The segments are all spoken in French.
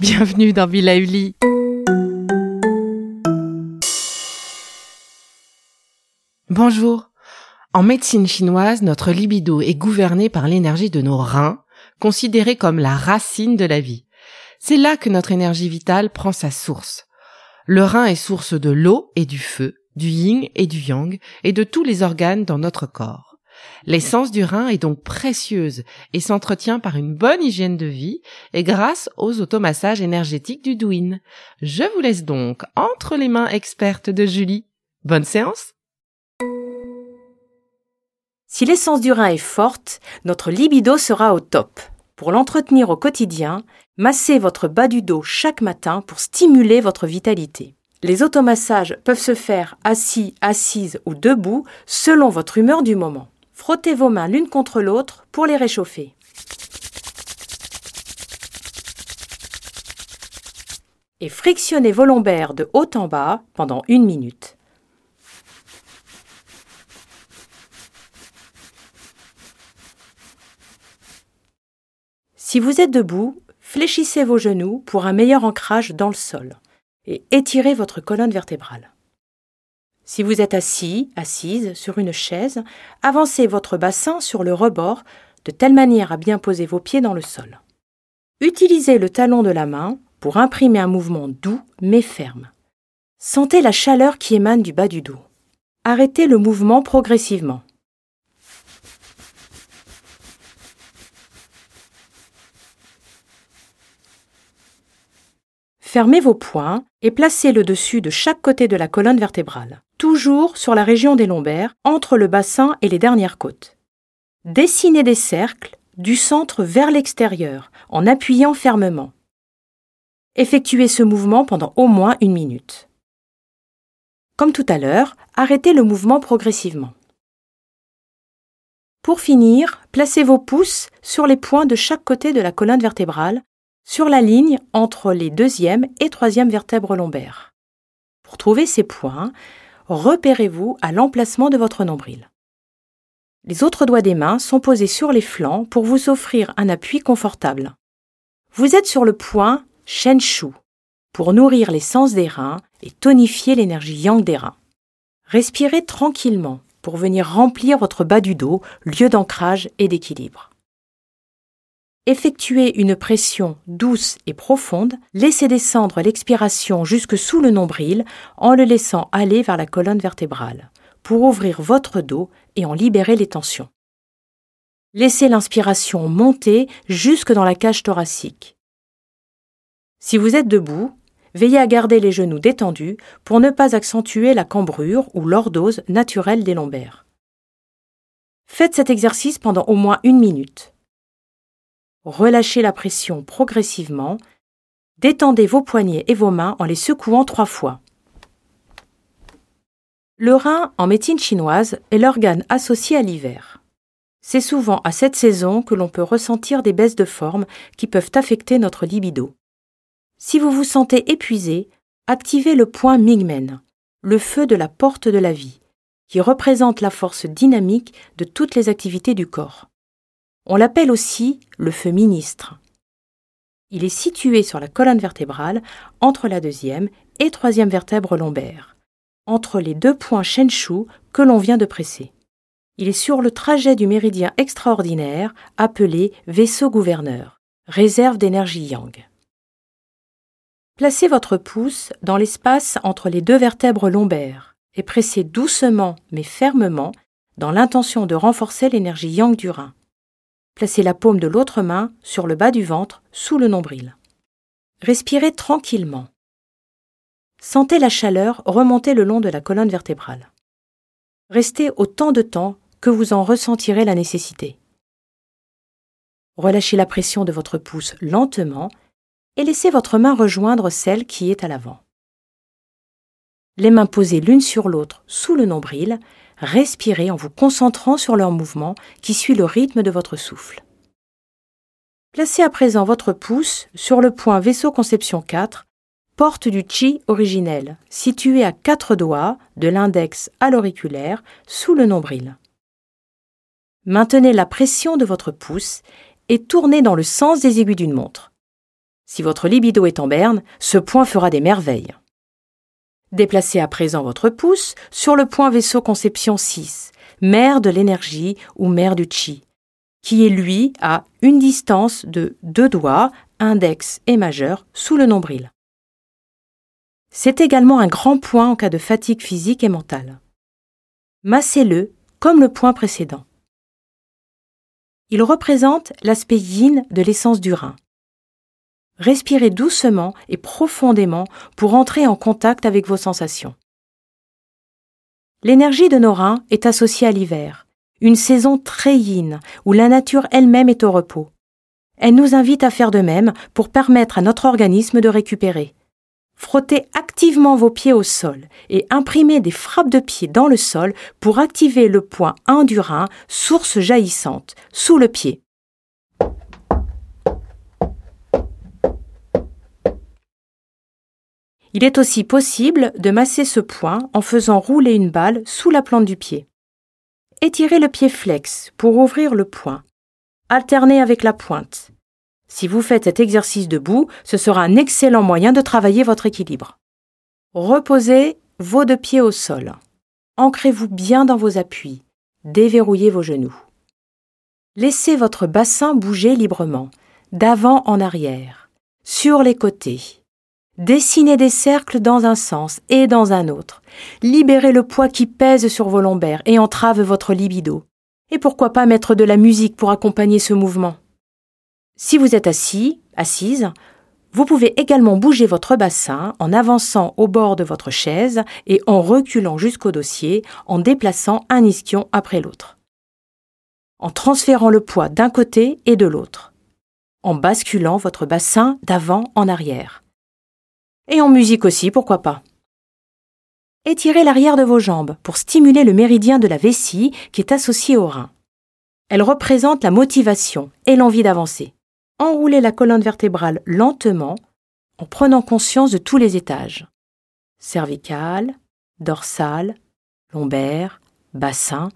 Bienvenue dans Villa Uli. Bonjour. En médecine chinoise, notre libido est gouverné par l'énergie de nos reins, considérée comme la racine de la vie. C'est là que notre énergie vitale prend sa source. Le rein est source de l'eau et du feu, du yin et du yang, et de tous les organes dans notre corps. L'essence du rein est donc précieuse et s'entretient par une bonne hygiène de vie et grâce aux automassages énergétiques du Douyin. Je vous laisse donc entre les mains expertes de Julie. Bonne séance Si l'essence du rein est forte, notre libido sera au top. Pour l'entretenir au quotidien, massez votre bas du dos chaque matin pour stimuler votre vitalité. Les automassages peuvent se faire assis, assise ou debout selon votre humeur du moment. Frottez vos mains l'une contre l'autre pour les réchauffer. Et frictionnez vos lombaires de haut en bas pendant une minute. Si vous êtes debout, fléchissez vos genoux pour un meilleur ancrage dans le sol et étirez votre colonne vertébrale. Si vous êtes assis, assise sur une chaise, avancez votre bassin sur le rebord de telle manière à bien poser vos pieds dans le sol. Utilisez le talon de la main pour imprimer un mouvement doux mais ferme. Sentez la chaleur qui émane du bas du dos. Arrêtez le mouvement progressivement. Fermez vos poings et placez le dessus de chaque côté de la colonne vertébrale toujours sur la région des lombaires, entre le bassin et les dernières côtes. Dessinez des cercles du centre vers l'extérieur en appuyant fermement. Effectuez ce mouvement pendant au moins une minute. Comme tout à l'heure, arrêtez le mouvement progressivement. Pour finir, placez vos pouces sur les points de chaque côté de la colonne vertébrale, sur la ligne entre les deuxième et troisième vertèbres lombaires. Pour trouver ces points, repérez-vous à l'emplacement de votre nombril. Les autres doigts des mains sont posés sur les flancs pour vous offrir un appui confortable. Vous êtes sur le point Shen Shu pour nourrir les sens des reins et tonifier l'énergie yang des reins. Respirez tranquillement pour venir remplir votre bas du dos, lieu d'ancrage et d'équilibre. Effectuez une pression douce et profonde, laissez descendre l'expiration jusque sous le nombril en le laissant aller vers la colonne vertébrale, pour ouvrir votre dos et en libérer les tensions. Laissez l'inspiration monter jusque dans la cage thoracique. Si vous êtes debout, veillez à garder les genoux détendus pour ne pas accentuer la cambrure ou l'ordose naturelle des lombaires. Faites cet exercice pendant au moins une minute. Relâchez la pression progressivement. Détendez vos poignets et vos mains en les secouant trois fois. Le rein, en médecine chinoise, est l'organe associé à l'hiver. C'est souvent à cette saison que l'on peut ressentir des baisses de forme qui peuvent affecter notre libido. Si vous vous sentez épuisé, activez le point Mingmen, le feu de la porte de la vie, qui représente la force dynamique de toutes les activités du corps. On l'appelle aussi le feu ministre. Il est situé sur la colonne vertébrale entre la deuxième et troisième vertèbre lombaire, entre les deux points Shenshu que l'on vient de presser. Il est sur le trajet du méridien extraordinaire appelé vaisseau gouverneur, réserve d'énergie yang. Placez votre pouce dans l'espace entre les deux vertèbres lombaires et pressez doucement mais fermement dans l'intention de renforcer l'énergie yang du rein. Placez la paume de l'autre main sur le bas du ventre sous le nombril. Respirez tranquillement. Sentez la chaleur remonter le long de la colonne vertébrale. Restez autant de temps que vous en ressentirez la nécessité. Relâchez la pression de votre pouce lentement et laissez votre main rejoindre celle qui est à l'avant. Les mains posées l'une sur l'autre sous le nombril, respirez en vous concentrant sur leur mouvement qui suit le rythme de votre souffle. Placez à présent votre pouce sur le point vaisseau conception 4, porte du chi originel, situé à quatre doigts, de l'index à l'auriculaire, sous le nombril. Maintenez la pression de votre pouce et tournez dans le sens des aiguilles d'une montre. Si votre libido est en berne, ce point fera des merveilles. Déplacez à présent votre pouce sur le point vaisseau conception 6, mère de l'énergie ou mère du chi, qui est lui à une distance de deux doigts, index et majeur, sous le nombril. C'est également un grand point en cas de fatigue physique et mentale. Massez-le comme le point précédent. Il représente l'aspect yin de l'essence du rein. Respirez doucement et profondément pour entrer en contact avec vos sensations. L'énergie de nos reins est associée à l'hiver, une saison très yin où la nature elle-même est au repos. Elle nous invite à faire de même pour permettre à notre organisme de récupérer. Frottez activement vos pieds au sol et imprimez des frappes de pied dans le sol pour activer le point 1 du rein, source jaillissante, sous le pied. Il est aussi possible de masser ce point en faisant rouler une balle sous la plante du pied. Étirez le pied flex pour ouvrir le point. Alternez avec la pointe. Si vous faites cet exercice debout, ce sera un excellent moyen de travailler votre équilibre. Reposez vos deux pieds au sol. Ancrez-vous bien dans vos appuis. Déverrouillez vos genoux. Laissez votre bassin bouger librement, d'avant en arrière, sur les côtés, Dessinez des cercles dans un sens et dans un autre. Libérez le poids qui pèse sur vos lombaires et entrave votre libido. Et pourquoi pas mettre de la musique pour accompagner ce mouvement? Si vous êtes assis, assise, vous pouvez également bouger votre bassin en avançant au bord de votre chaise et en reculant jusqu'au dossier en déplaçant un ischion après l'autre. En transférant le poids d'un côté et de l'autre. En basculant votre bassin d'avant en arrière et en musique aussi, pourquoi pas. Étirez l'arrière de vos jambes pour stimuler le méridien de la vessie qui est associé au rein. Elle représente la motivation et l'envie d'avancer. Enroulez la colonne vertébrale lentement en prenant conscience de tous les étages. Cervical, dorsal, lombaire, bassin.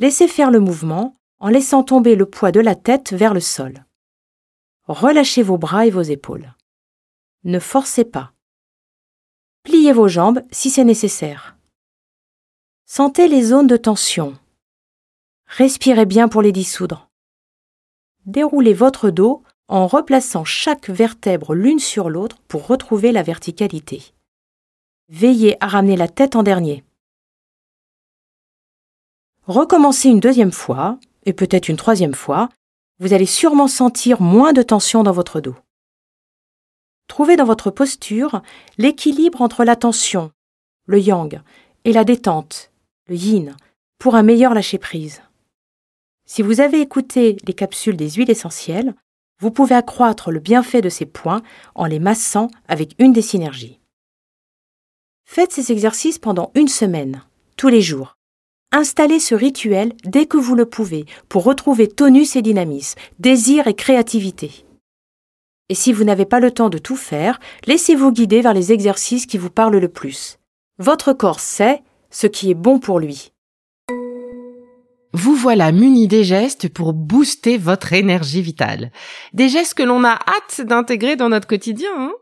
Laissez faire le mouvement en laissant tomber le poids de la tête vers le sol. Relâchez vos bras et vos épaules. Ne forcez pas. Pliez vos jambes si c'est nécessaire. Sentez les zones de tension. Respirez bien pour les dissoudre. Déroulez votre dos en replaçant chaque vertèbre l'une sur l'autre pour retrouver la verticalité. Veillez à ramener la tête en dernier. Recommencez une deuxième fois, et peut-être une troisième fois, vous allez sûrement sentir moins de tension dans votre dos. Trouvez dans votre posture l'équilibre entre la tension, le yang, et la détente, le yin, pour un meilleur lâcher-prise. Si vous avez écouté les capsules des huiles essentielles, vous pouvez accroître le bienfait de ces points en les massant avec une des synergies. Faites ces exercices pendant une semaine, tous les jours. Installez ce rituel dès que vous le pouvez pour retrouver tonus et dynamisme, désir et créativité. Et si vous n'avez pas le temps de tout faire, laissez-vous guider vers les exercices qui vous parlent le plus. Votre corps sait ce qui est bon pour lui. Vous voilà muni des gestes pour booster votre énergie vitale. Des gestes que l'on a hâte d'intégrer dans notre quotidien. Hein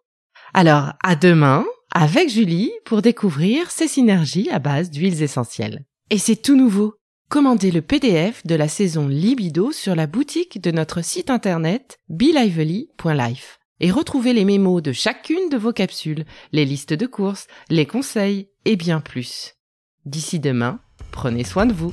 Alors, à demain avec Julie pour découvrir ces synergies à base d'huiles essentielles. Et c'est tout nouveau. Commandez le PDF de la saison Libido sur la boutique de notre site internet belively.life et retrouvez les mémos de chacune de vos capsules, les listes de courses, les conseils et bien plus. D'ici demain, prenez soin de vous.